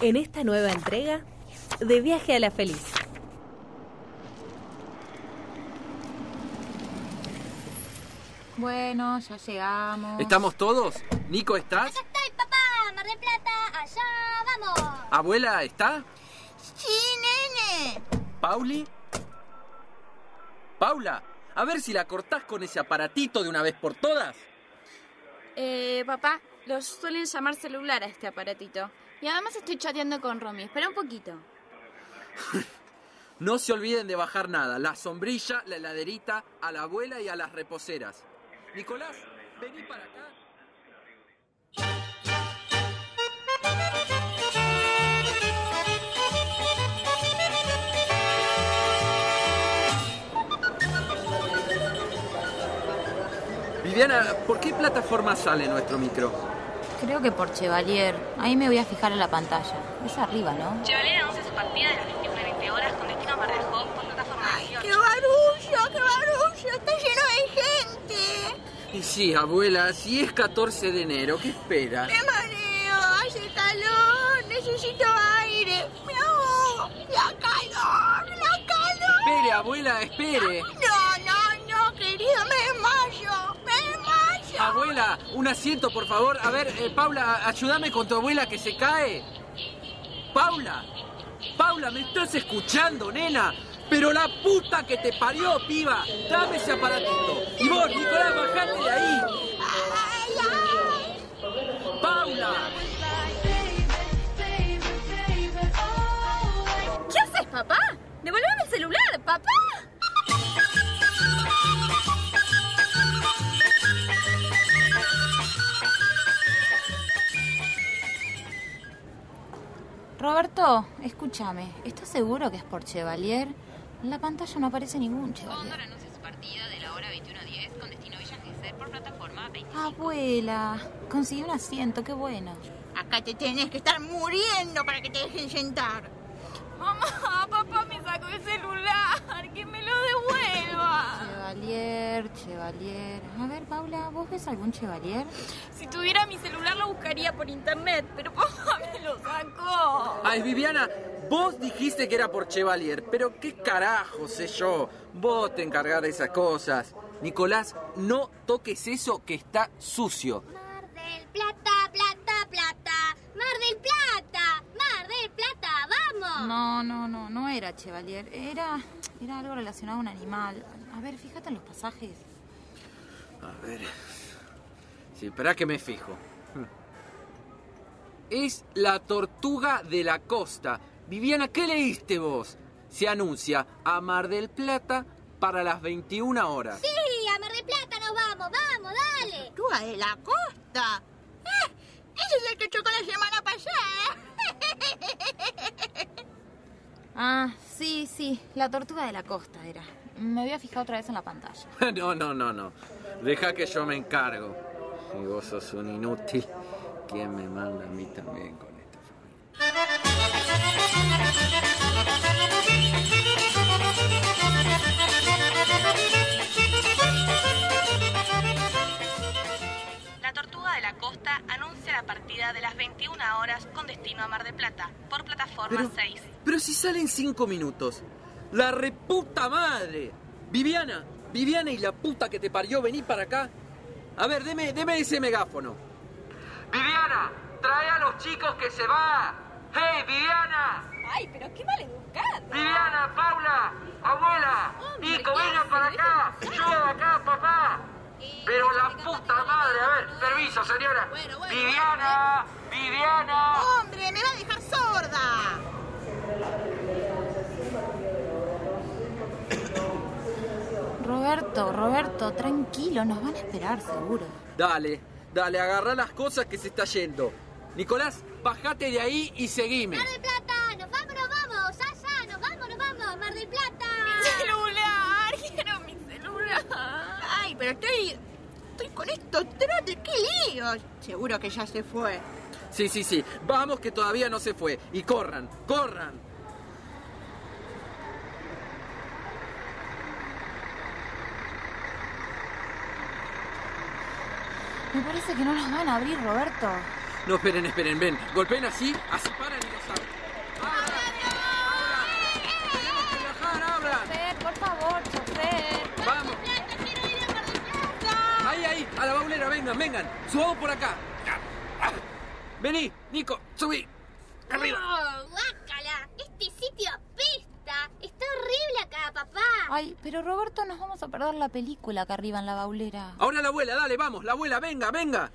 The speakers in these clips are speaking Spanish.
en esta nueva entrega de Viaje a la Feliz. Bueno, ya llegamos. ¿Estamos todos? ¿Nico estás? Acá estoy, papá. Mar del Plata, allá vamos. ¿Abuela está? Sí, nene. ¿Pauli? Paula, a ver si la cortás con ese aparatito de una vez por todas. Eh, papá, los suelen llamar celular a este aparatito. Y además estoy chateando con Romy. Espera un poquito. No se olviden de bajar nada. La sombrilla, la heladerita, a la abuela y a las reposeras. Nicolás, vení para acá. Viviana, ¿por qué plataforma sale nuestro micro? Creo que por Chevalier. Ahí me voy a fijar en la pantalla. Es arriba, ¿no? Chevalier anuncia su partida de las 21 y 20 horas con destino a Mar del por plataforma 18. ¡Qué barullo, qué barullo! Está lleno de gente. Y sí, abuela, si es 14 de enero, ¿qué espera? ¡Qué mareo! Hace calor. Necesito aire. Me ahogo. La calor, la calor. Espere, abuela, espere. Un asiento, por favor. A ver, eh, Paula, ayúdame con tu abuela que se cae. Paula, Paula, ¿me estás escuchando, nena? Pero la puta que te parió, piba. Dame ese aparatito. Y vos, Nicolás, bajate de ahí. Paula. ¿Qué haces, papá? ¡Devolveme el celular, papá! Roberto, escúchame. ¿Estás seguro que es por Chevalier? En la pantalla no aparece ningún Chevalier. anuncia su partida de la hora 21.10 con destino Villa Gesell por plataforma 20. Abuela, conseguí un asiento, qué bueno. Acá te tenés que estar muriendo para que te dejen sentar. Mamá, papá me sacó el celular, que me lo devuelva. Chevalier, Chevalier. A ver, Paula, ¿vos ves algún Chevalier? Si tuviera mi celular lo buscaría por internet, pero papá me lo sacó. Ay, Viviana, vos dijiste que era por Chevalier, pero qué carajo sé yo. Vos te encargás de esas cosas. Nicolás, no toques eso que está sucio. Mar del Plata, Plata, Plata. Mar del Plata, Mar del Plata, vamos. No, no, no, no era Chevalier. Era, era algo relacionado a un animal. A ver, fíjate en los pasajes. A ver. Sí, espera que me fijo. Es la tortuga de la costa. Viviana, ¿qué leíste vos? Se anuncia a Mar del Plata para las 21 horas. Sí, a Mar del Plata nos vamos, vamos, dale. Tú de la costa. Eh, ese es el que chocó la semana pasada. Ah, sí, sí, la tortuga de la costa era. Me voy a fijar otra vez en la pantalla. No, no, no, no. Deja que yo me encargo. Y vos sos un inútil. ¿Quién me manda a mí también con esta familia? La Tortuga de la Costa anuncia la partida de las 21 horas con destino a Mar del Plata por plataforma Pero, 6. pero si salen cinco minutos. ¡La reputa madre! Viviana, Viviana y la puta que te parió, vení para acá. A ver, deme, deme ese megáfono. Viviana, trae a los chicos que se va. ¡Hey, Viviana! Ay, pero qué mal educada. Viviana, Paula, abuela, Nico, vengan para acá. Yo acá, papá. Pero la puta madre, a ver, permiso, señora. Viviana, Viviana. Hombre, me va a dejar sorda. Roberto, Roberto, tranquilo, nos van a esperar seguro. Dale, dale, agarra las cosas que se está yendo. Nicolás, bajate de ahí y seguime. Mar del Plata, nos vamos, nos vamos. Allá, nos vamos, nos vamos. Mar del Plata. celular! ¡Quiero mi celular! Ay, pero estoy. Estoy con estos trotes, qué líos. Seguro que ya se fue. Sí, sí, sí. Vamos que todavía no se fue. Y corran, corran. Me parece que no nos van a abrir, Roberto. No, esperen, esperen, ven. Golpeen así, así paran y nos abren. Por favor, chofer. ¡Vamos! Ahí, ahí, a la baulera, vengan, vengan. Subamos por acá. Vení, Nico, subí. Arriba. Oh, guácala, este sitio apesta. Está horrible acá, papá. Ay, pero Roberto, nos vamos a perder la película acá arriba en la baulera. Ahora la abuela, dale, vamos, la abuela, venga, venga.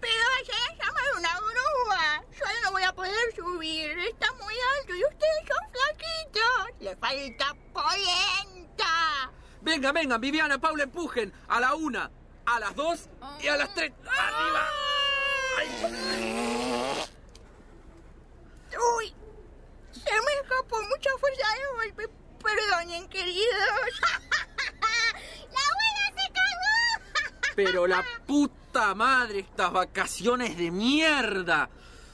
Pero vaya a llamar una grúa. Yo no voy a poder subir. Está muy alto y ustedes son flaquitos. Le falta polenta. Venga, venga, Viviana, Paula, empujen. A la una, a las dos y a las tres. ¡Arriba! Uy, se me escapó mucha fuerza de golpe. Perdonen, queridos. ¡La abuela se cagó! Pero la puta madre, estas vacaciones de mierda.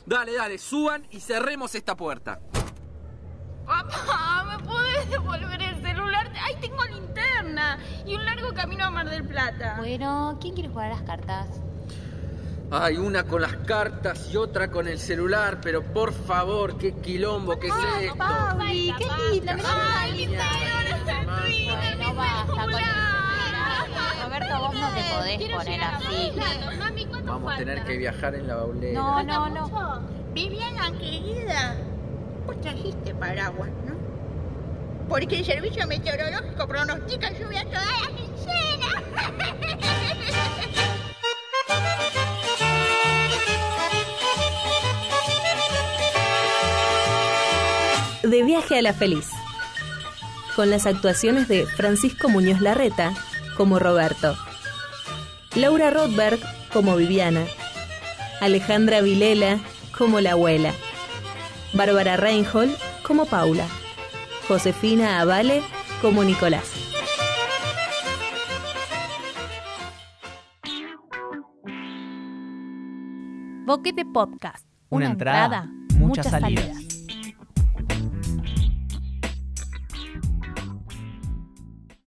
Dale, dale, suban y cerremos esta puerta. Papá, ¿me puedes devolver el celular? Ahí tengo linterna y un largo camino a Mar del Plata. Bueno, ¿quién quiere jugar a las cartas? Hay una con las cartas y otra con el celular, pero por favor, qué quilombo, qué es esto. Pauli, qué linda, Ay, mi celular está mi basta con el celular. Roberto, vos no te podés poner así. Mami, ¿cuánto Vamos a tener que viajar en la baulera. No, no, no. Viviana, querida, vos trajiste paraguas, ¿no? Porque el servicio meteorológico pronostica lluvia toda la quincena. De viaje a la feliz. Con las actuaciones de Francisco Muñoz Larreta como Roberto, Laura Rothberg como Viviana, Alejandra Vilela como la abuela, Bárbara Reinhold como Paula, Josefina Avale como Nicolás. Boquete Podcast. Una entrada, muchas salidas.